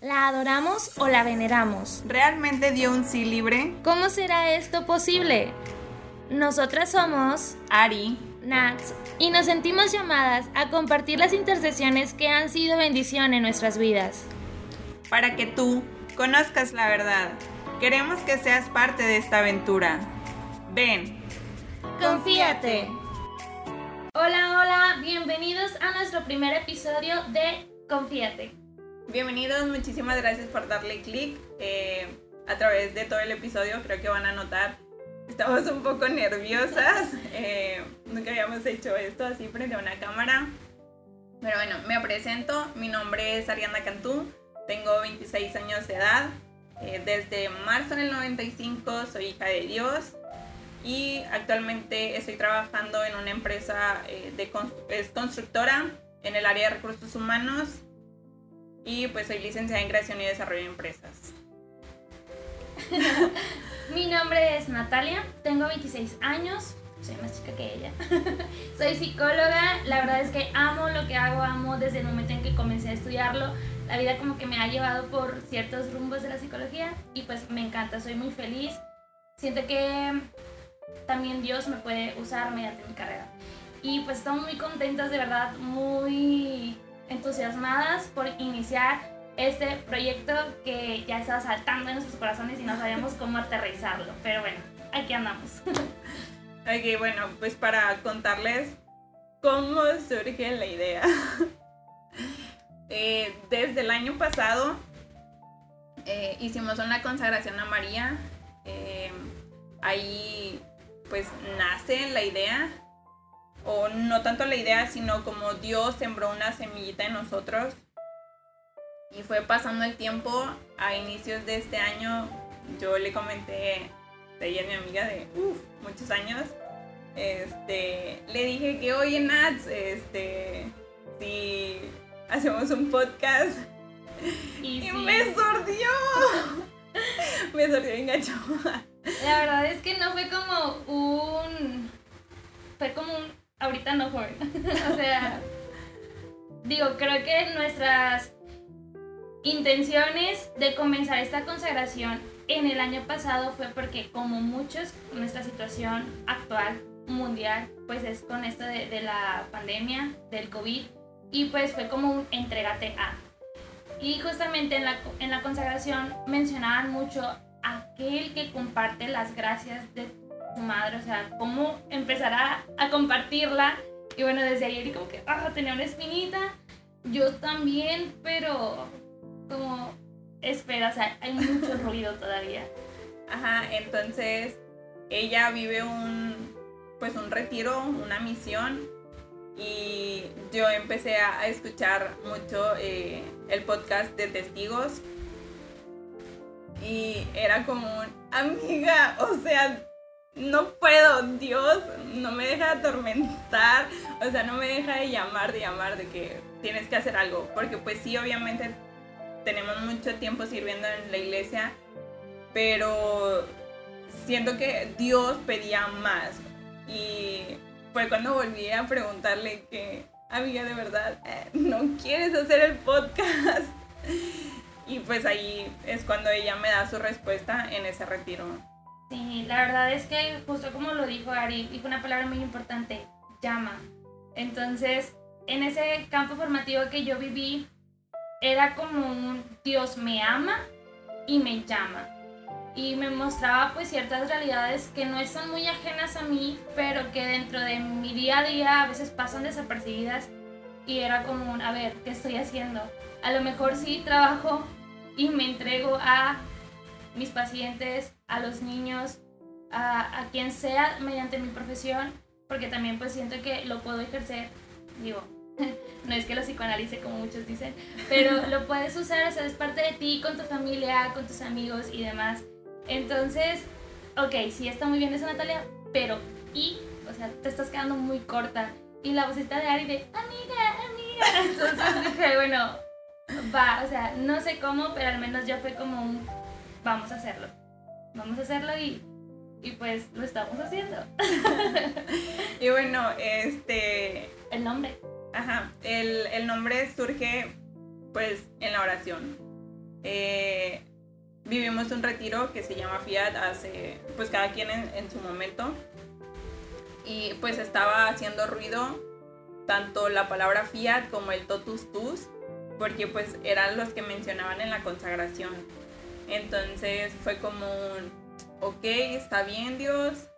¿La adoramos o la veneramos? ¿Realmente dio un sí libre? ¿Cómo será esto posible? Nosotras somos Ari, Nats y nos sentimos llamadas a compartir las intercesiones que han sido bendición en nuestras vidas. Para que tú conozcas la verdad, queremos que seas parte de esta aventura. Ven. Confíate. Hola, hola, bienvenidos a nuestro primer episodio de Confíate. Bienvenidos, muchísimas gracias por darle clic eh, a través de todo el episodio. Creo que van a notar, estamos un poco nerviosas. Eh, nunca habíamos hecho esto así frente a una cámara. Pero bueno, me presento. Mi nombre es Ariana Cantú. Tengo 26 años de edad. Eh, desde marzo del 95 soy hija de Dios. Y actualmente estoy trabajando en una empresa de es constructora en el área de recursos humanos y pues soy licenciada en creación y desarrollo de empresas. Mi nombre es Natalia, tengo 26 años, soy más chica que ella. soy psicóloga, la verdad es que amo lo que hago, amo desde el momento en que comencé a estudiarlo. La vida como que me ha llevado por ciertos rumbos de la psicología y pues me encanta, soy muy feliz. Siento que también Dios me puede usar mediante mi carrera. Y pues estamos muy contentos, de verdad, muy entusiasmadas por iniciar este proyecto que ya estaba saltando en nuestros corazones y no sabíamos cómo aterrizarlo. Pero bueno, aquí andamos. Ok, bueno, pues para contarles cómo surge la idea. Eh, desde el año pasado eh, hicimos una consagración a María. Eh, ahí pues nace la idea o no tanto la idea, sino como Dios sembró una semillita en nosotros. Y fue pasando el tiempo, a inicios de este año, yo le comenté, a ella mi amiga de muchos años, este, le dije que oye Nats, este, si hacemos un podcast. Y, me sordió. me sordió bien gacho. La verdad es que no fue como un. Fue como un ahorita no joven. o sea, digo, creo que nuestras intenciones de comenzar esta consagración en el año pasado fue porque como muchos, nuestra situación actual mundial, pues es con esto de, la pandemia, del COVID, y pues fue como un entregate a. Y justamente en la, en la consagración mencionaban mucho aquel que comparte las gracias de madre, o sea, cómo empezar a, compartirla. Y bueno, desde ayer como que, ah, tenía una espinita. Yo también, pero como, espera, o sea, hay mucho ruido todavía. Ajá, entonces ella vive un, pues un retiro, una misión. Y yo empecé a, escuchar mucho eh, el podcast de testigos. Y era como amiga, o sea, no puedo, Dios no me deja atormentar, o sea, no me deja de llamar, de llamar, de que tienes que hacer algo, porque pues sí, obviamente tenemos mucho tiempo sirviendo en la iglesia, pero siento que Dios pedía más y fue cuando volví a preguntarle que, amiga, de verdad, eh, ¿no quieres hacer el podcast? Y pues ahí es cuando ella me da su respuesta en ese retiro. Sí, la verdad es que justo como lo dijo Ari, dijo una palabra muy importante, llama. Entonces, en ese campo formativo que yo viví, era como un Dios me ama y me llama. Y me mostraba pues ciertas realidades que no están muy ajenas a mí, pero que dentro de mi día a día a veces pasan desapercibidas. Y era como un, a ver, ¿qué estoy haciendo? A lo mejor sí trabajo y me entrego a mis pacientes, a los niños, a, quien sea mediante mi profesión, porque también pues siento que lo puedo ejercer, digo, no es que lo psicoanalice como muchos dicen, pero lo puedes usar, o sea, es parte de ti, con tu familia, con tus amigos y demás. Entonces, ok, sí está muy bien eso Natalia, pero y, o sea, te estás quedando muy corta. Y la vocita de Ari de, amiga, amiga. Entonces dije, bueno, va, o sea, no sé cómo, pero al menos ya fue como un, vamos a hacerlo vamos a hacerlo y, y pues lo estamos haciendo. y bueno, este... El nombre. Ajá, el, el nombre surge pues en la oración. eh, vivimos un retiro que se llama Fiat hace, pues cada quien en, en su momento. Y pues estaba haciendo ruido tanto la palabra Fiat como el totus tus, porque pues eran los que mencionaban en la consagración. Entonces fue como un, ok, está bien Dios.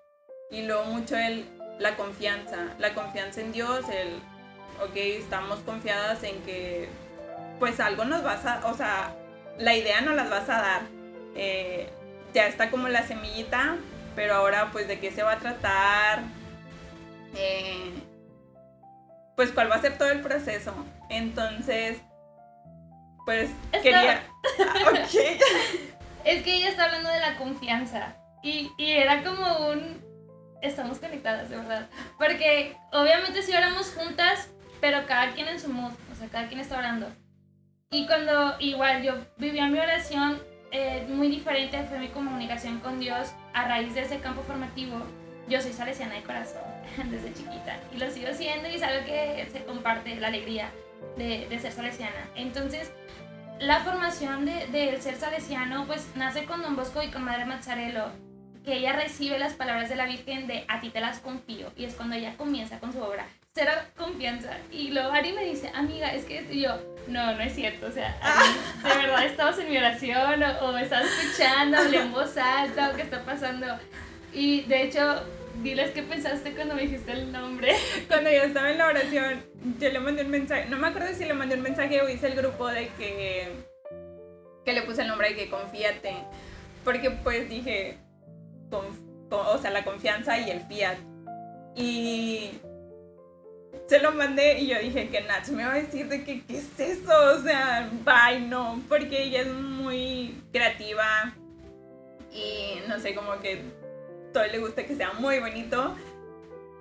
Y luego mucho el, la confianza, la confianza en Dios, el, ok, estamos confiadas en que pues algo nos vas a, o sea, la idea nos las vas a dar. Eh, ya está como la semillita, pero ahora pues de qué se va a tratar, eh, pues cuál va a ser todo el proceso. Entonces, pues quería... Ah, es que ella está hablando de la confianza y, y era como un... Estamos conectadas, de verdad. Porque obviamente si oramos juntas, pero cada quien en su mood, o sea, cada quien está orando. Y cuando igual yo vivía mi oración, eh, muy diferente fue mi comunicación con Dios a raíz de ese campo formativo. Yo soy salesiana de corazón desde chiquita y lo sigo siendo y es algo que se comparte la alegría de, de ser salesiana. Entonces, la formación del de, ser salesiano pues nace con Don Bosco y con Madre Mazzarello, que ella recibe las palabras de la Virgen de a ti te las confío y es cuando ella comienza con su obra cero confianza. Y luego Ari me dice, amiga, es que y yo, no, no es cierto. O sea, de verdad estabas en mi oración o, o estabas escuchando, hablé en voz alta o qué está pasando. Y de hecho, diles qué pensaste cuando me dijiste el nombre. Cuando yo estaba en la oración, yo le mandé un mensaje, no me acuerdo si le mandé un mensaje o hice el grupo de que, que le puse el nombre de que confíate. Porque pues dije, o sea, la confianza y el fiat. Y se lo mandé y yo dije que Nach me va a decir de que qué es eso, o sea, bye, no, porque ella es muy creativa y no sé, como que todo le gusta que sea muy bonito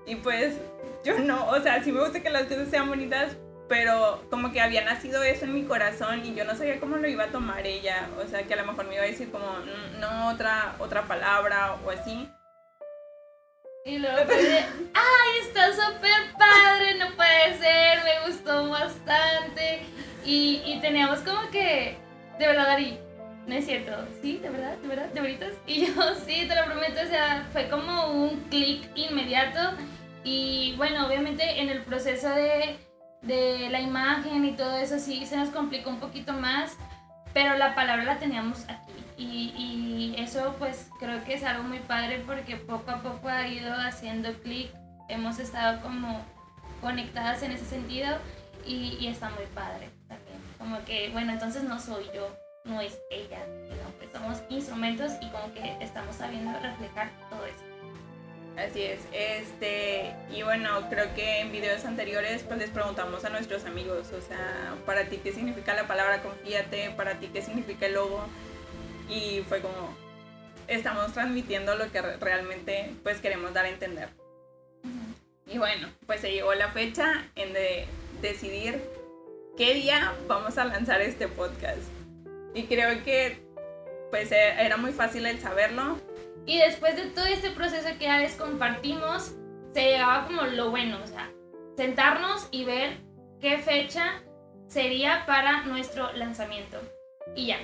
y pues yo no, o sea, sí me gusta que las cosas sean bonitas, pero como que había nacido eso en mi corazón y yo no sabía cómo lo iba a tomar ella, o sea, que a lo mejor me iba a decir como mm, no otra otra palabra o así. Y luego ¡ay, está súper padre! No puede ser, me gustó bastante. Y, y teníamos como que, de verdad, Ari, no es cierto, ¿sí? ¿De verdad? ¿De verdad? ¿De veritas? Y yo, sí, te lo prometo, o sea, fue como un clic inmediato. Y bueno, obviamente en el proceso de, de la imagen y todo eso sí se nos complicó un poquito más, pero la palabra la teníamos aquí y, eso pues creo que es algo muy padre porque poco a poco ha ido haciendo clic, hemos estado como conectadas en ese sentido y, está muy padre también. Como que, bueno, entonces no soy yo, no es ella, sino que somos instrumentos y como que estamos sabiendo reflejar todo eso. Así es, este, y bueno, creo que en videos anteriores pues les preguntamos a nuestros amigos, o sea, para ti qué significa la palabra confíate, para ti qué significa el logo, y fue como, estamos transmitiendo lo que realmente pues queremos dar a entender. Y bueno, pues se llegó la fecha en de decidir qué día vamos a lanzar este podcast. Y creo que pues e-, era muy fácil el saberlo. Y después de todo este proceso que ya les compartimos, se llegaba como lo bueno, o sea, sentarnos y ver qué fecha sería para nuestro lanzamiento. Y ya,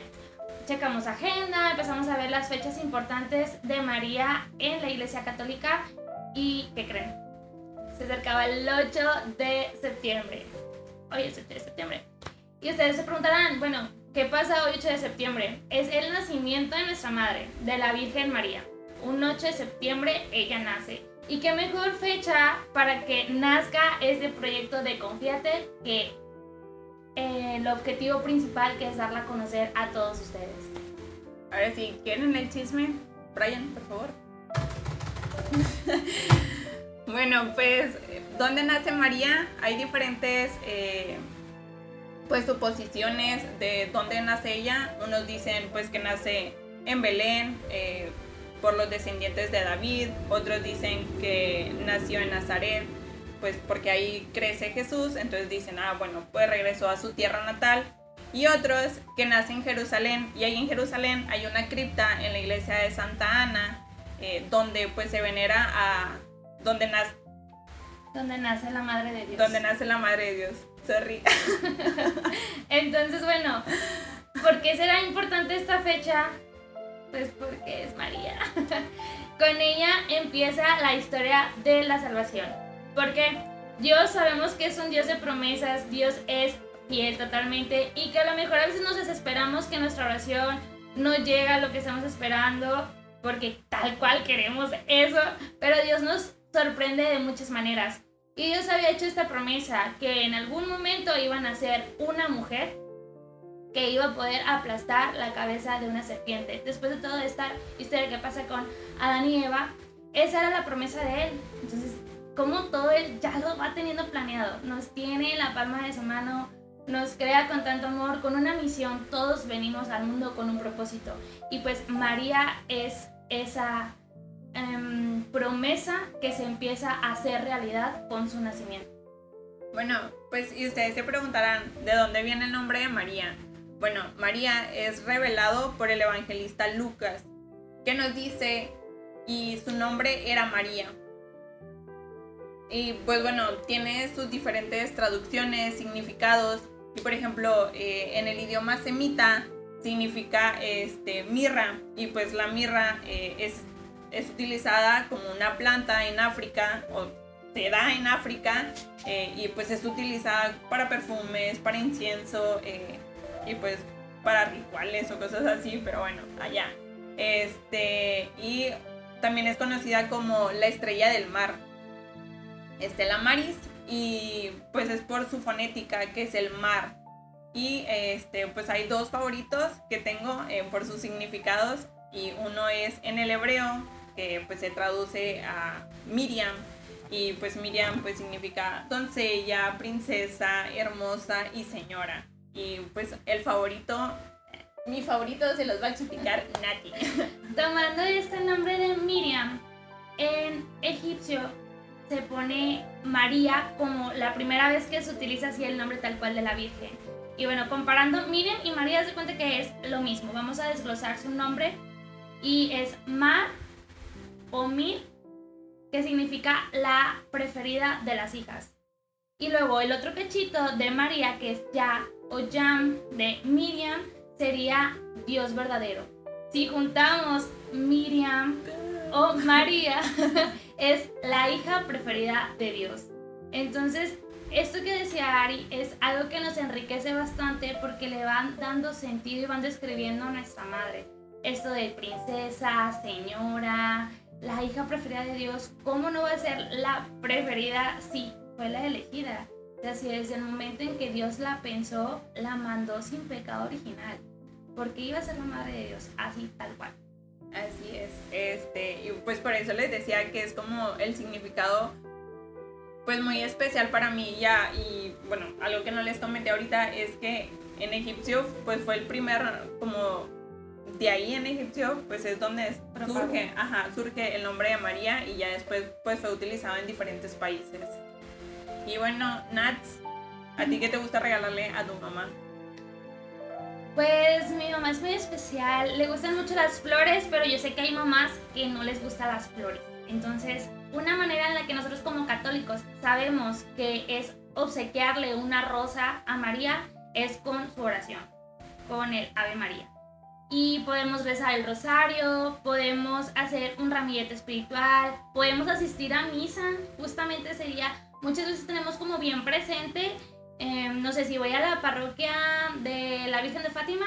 checamos agenda, empezamos a ver las fechas importantes de María en la Iglesia Católica y ¿qué creen? Se acercaba el 8 de septiembre. Hoy es el 8 de septiembre. Y ustedes se preguntarán, bueno, ¿qué pasa hoy 8 de septiembre? Es el nacimiento de nuestra Madre, de la Virgen María. Un 8 de septiembre ella nace. Y qué mejor fecha para que nazca este proyecto de Confiate que eh, el objetivo principal que es darla a conocer a todos ustedes. Ahora sí, ¿quieren el chisme? Brian, por favor. bueno, pues, ¿dónde nace María? Hay diferentes eh, pues suposiciones de dónde nace ella. Unos dicen pues que nace en Belén eh, por los descendientes de David, otros dicen que nació en Nazaret pues porque ahí crece Jesús, entonces dicen, ah, bueno, pues regresó a su tierra natal. Y otros que nacen en Jerusalén, y ahí en Jerusalén hay una cripta en la iglesia de Santa Ana, eh, donde pues se venera a, donde nace... Donde nace la Madre de Dios. Donde nace la Madre de Dios, sorry. entonces, bueno, ¿por qué será importante esta fecha? Pues porque es María. Con ella empieza la historia de la salvación. Porque Dios sabemos que es un Dios de promesas, Dios es fiel totalmente y que a lo mejor a veces nos desesperamos que nuestra oración no llega a lo que estamos esperando porque tal cual queremos eso, pero Dios nos sorprende de muchas maneras. Y Dios había hecho esta promesa que en algún momento iban a ser una mujer que iba a poder aplastar la cabeza de una serpiente. Después de toda esta historia que pasa con Adán y Eva, esa era la promesa de él. Entonces, como todo él ya lo va teniendo planeado, nos tiene en la palma de su mano, nos crea con tanto amor, con una misión, todos venimos al mundo con un propósito. Y pues María es esa em, promesa que se empieza a hacer realidad con su nacimiento. Bueno, pues y ustedes se preguntarán, ¿de dónde viene el nombre de María? Bueno, María es revelado por el evangelista Lucas, que nos dice, y su nombre era María. Y pues bueno, tiene sus diferentes traducciones, significados, y por ejemplo, eh, en el idioma semita significa este, mirra, y pues la mirra eh, es, es utilizada como una planta en África, o se da en África, eh, y pues es utilizada para perfumes, para incienso, y pues para rituales o cosas así, pero bueno, allá. Este, y también es conocida como la estrella del mar. Estela Maris y pues es por su fonética que es el mar. Y este, pues hay dos favoritos que tengo eh, por sus significados y uno es en el hebreo que pues se traduce a Miriam y pues Miriam pues significa doncella, princesa, hermosa y señora. Y pues el favorito, mi favorito se los va a explicar Nati. Tomando este nombre de Miriam, en egipcio se pone María como la primera vez que se utiliza así el nombre tal cual de la Virgen. Y bueno, comparando Miriam y María, se cuenta que es lo mismo. Vamos a desglosar su nombre y es Mar o Mir, que significa la preferida de las hijas. Y luego el otro pechito de María, que es Ya o Yam de Miriam, sería Dios verdadero. Si juntamos Miriam o María, es la hija preferida de Dios. Entonces, esto que decía Ari es algo que nos enriquece bastante porque le van dando sentido y van describiendo a nuestra madre. Esto de princesa, señora, la hija preferida de Dios, ¿cómo no va a ser la preferida si fue la elegida. O sea, si desde el momento en que Dios la pensó, la mandó sin pecado original. Porque iba a ser la madre de Dios, así tal cual. Así es. Este, y pues por eso les decía que es como el significado pues muy especial para mí ya y bueno, algo que no les comenté ahorita es que en egipcio pues fue el primer como de ahí en egipcio pues es donde surge, ajá, surge el nombre de María y ya después pues fue utilizado en diferentes países. Y bueno, Nats, ¿a ti qué te gusta regalarle a tu mamá? Pues mi mamá es muy especial, le gustan mucho las flores, pero yo sé que hay mamás que no les gustan las flores. Entonces, una manera en la que nosotros como católicos sabemos que es obsequiarle una rosa a María es con su oración, con el Ave María. Y podemos rezar el rosario, podemos hacer un ramillete espiritual, podemos asistir a misa, justamente sería muchas veces tenemos como bien presente, em, no sé si voy a la parroquia de la Virgen de Fátima,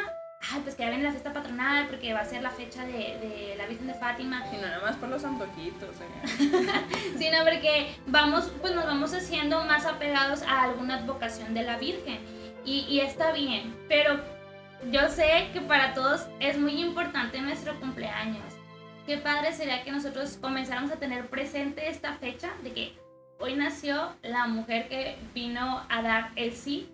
ay, pues que ya viene la fiesta patronal porque va a ser la fecha de, la Virgen de Fátima. Y no nada más por los antojitos, ¿eh? sino porque vamos, pues nos vamos haciendo más apegados a alguna advocación de la Virgen. Y, y está bien, pero yo sé que para todos es muy importante nuestro cumpleaños. Qué padre sería que nosotros comenzáramos a tener presente esta fecha de que hoy nació la mujer que vino a dar el sí.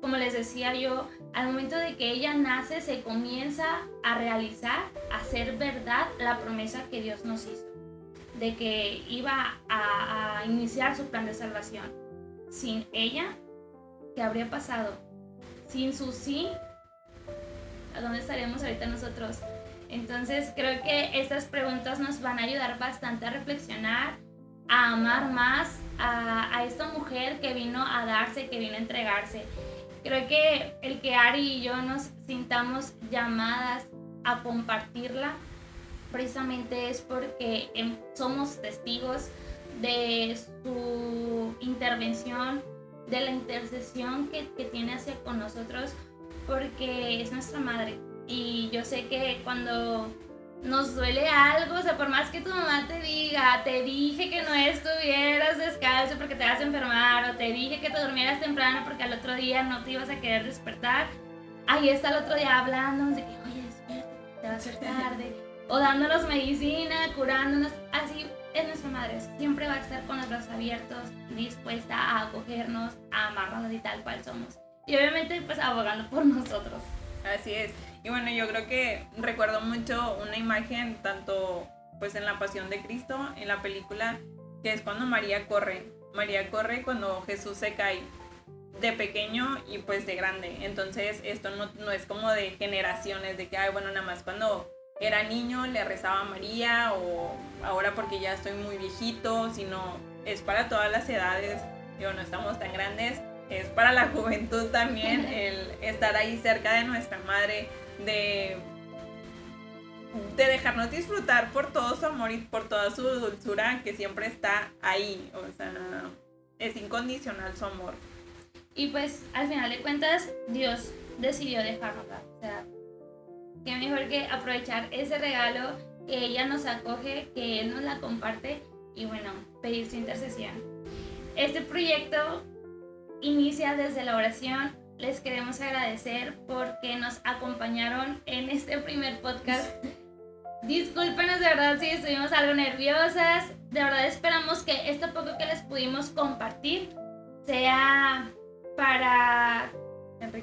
Como les decía yo, al momento de que ella nace se comienza a realizar, a hacer verdad la promesa que Dios nos hizo, de que iba a, iniciar su plan de salvación. Sin ella, ¿qué habría pasado? Sin su sí, ¿a dónde estaríamos ahorita nosotros? Entonces creo que estas preguntas nos van a ayudar bastante a reflexionar, a amar más a, esta mujer que vino a darse, que vino a entregarse. Creo que el que Ari y yo nos sintamos llamadas a compartirla precisamente es porque em, somos testigos de su intervención, de la intercesión que, que tiene hacia con nosotros, porque es nuestra madre. Y yo sé que cuando nos duele algo, o sea, por más que tu mamá te diga, te dije que no estuvieras descalzo porque te vas a enfermar, o te dije que te durmieras temprano porque al otro día no te ibas a querer despertar, ahí está el otro día hablándonos de que, oye, despierta, te va a hacer tarde, o dándonos medicina, curándonos, así es nuestra madre, siempre va a estar con los brazos abiertos, dispuesta a acogernos, a amarnos y tal cual somos. Y obviamente, pues abogando por nosotros. Así es. Y bueno, yo creo que recuerdo mucho una imagen, tanto pues en la Pasión de Cristo, en la película, que es cuando María corre. María corre cuando Jesús se cae de pequeño y pues de grande. Entonces esto no, no es como de generaciones, de que, ay, bueno, nada más cuando era niño le rezaba a María o ahora porque ya estoy muy viejito, sino es para todas las edades. Digo, no estamos tan grandes, es para la juventud también el estar ahí cerca de nuestra madre, de, de dejarnos disfrutar por todo su amor y por toda su dulzura que siempre está ahí. O sea, es incondicional su amor. Y pues al final de cuentas, Dios decidió dejárnosla. O sea, qué mejor que aprovechar ese regalo que ella nos acoge, que Él nos la comparte y bueno, pedir su intercesión. Este proyecto inicia desde la oración. Les queremos agradecer porque nos acompañaron en este primer podcast. Discúlpenos de verdad si estuvimos algo nerviosas. De verdad esperamos que esto poco que les pudimos compartir sea para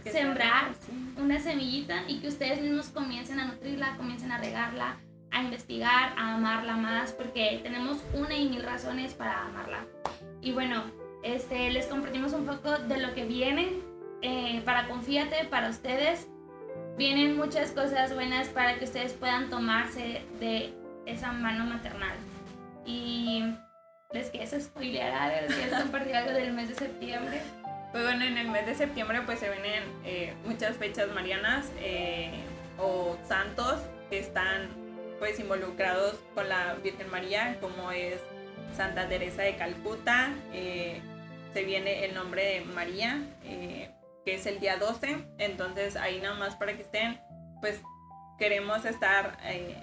sembrar una semillita y que ustedes mismos comiencen a nutrirla, comiencen a regarla, a investigar, a amarla más, porque tenemos una y mil razones para amarla. Y bueno, este, les compartimos un poco de lo que viene eh, para Confíate, para ustedes. Vienen muchas cosas buenas para que ustedes puedan tomarse de esa mano maternal. Y les quiero spoilear algo, les quiero compartir algo del mes de septiembre. Pues bueno, en el mes de septiembre pues se vienen eh, muchas fechas marianas eh, o santos que están pues involucrados con la Virgen María, como es Santa Teresa de Calcuta, se viene el nombre de María, que es el día 12. Entonces ahí nada más para que estén, pues queremos estar eh,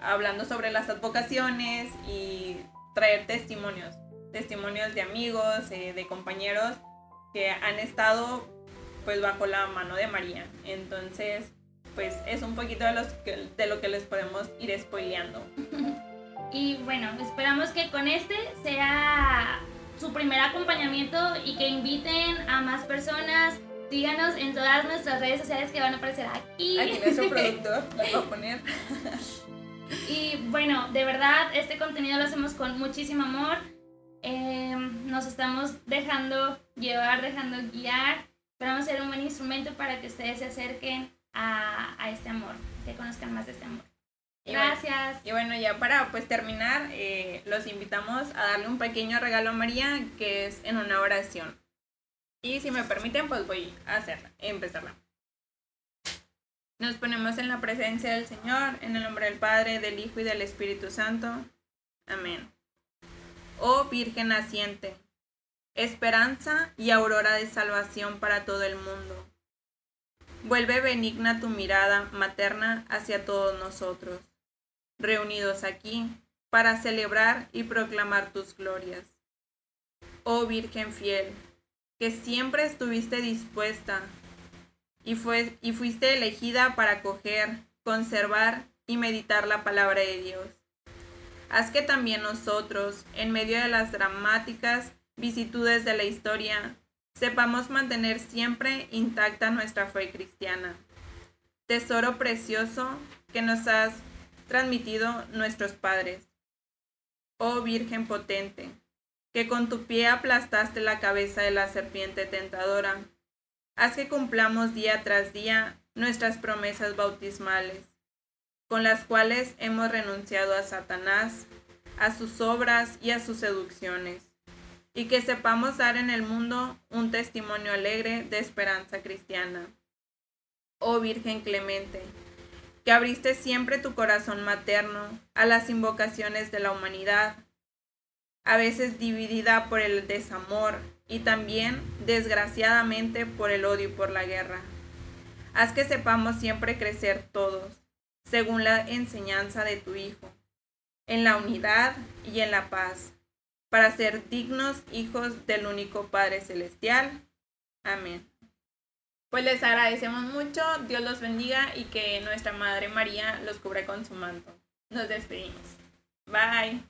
hablando sobre las advocaciones y traer testimonios, testimonios de amigos, eh, de compañeros que han estado pues bajo la mano de María. Entonces, pues es un poquito de, de lo que les podemos ir spoileando. Y bueno, esperamos que con este sea su primer acompañamiento y que inviten a más personas. Síganos en todas nuestras redes sociales que van a aparecer aquí. Aquí nuestro productor las va a poner. Y bueno, de verdad, este contenido lo hacemos con muchísimo amor. Eh, nos estamos dejando llevar, dejando guiar. Esperamos ser un buen instrumento para que ustedes se acerquen a, a este amor, que conozcan más de este amor. Gracias. Y bueno, ya para pues terminar, eh, los invitamos a darle un pequeño regalo a María, que es en una oración. Y si me permiten, pues voy a hacerla, empezarla. Nos ponemos en la presencia del Señor, en el nombre del Padre, del Hijo y del Espíritu Santo. Amén. Oh Virgen naciente, esperanza y aurora de salvación para todo el mundo. Vuelve benigna tu mirada materna hacia todos nosotros reunidos aquí para celebrar y proclamar tus glorias. Oh Virgen fiel, que siempre estuviste dispuesta y, fuiste elegida para acoger, conservar y meditar la palabra de Dios. Haz que también nosotros, en medio de las dramáticas vicitudes de la historia, sepamos mantener siempre intacta nuestra fe cristiana. Tesoro precioso que nos has transmitido nuestros padres. Oh Virgen potente, que con tu pie aplastaste la cabeza de la serpiente tentadora, haz que cumplamos día tras día nuestras promesas bautismales, con las cuales hemos renunciado a Satanás, a sus obras y a sus seducciones. y que sepamos dar en el mundo un testimonio alegre de esperanza cristiana. Oh Virgen clemente, que abriste siempre tu corazón materno a las invocaciones de la humanidad, a veces dividida por el desamor y también, desgraciadamente, por el odio y por la guerra. Haz que sepamos siempre crecer todos, según la enseñanza de tu Hijo, en la unidad y en la paz, para ser dignos hijos del único Padre Celestial. Amén. Pues les agradecemos mucho, Dios los bendiga y que nuestra Madre María los cubra con su manto. Nos despedimos. Bye.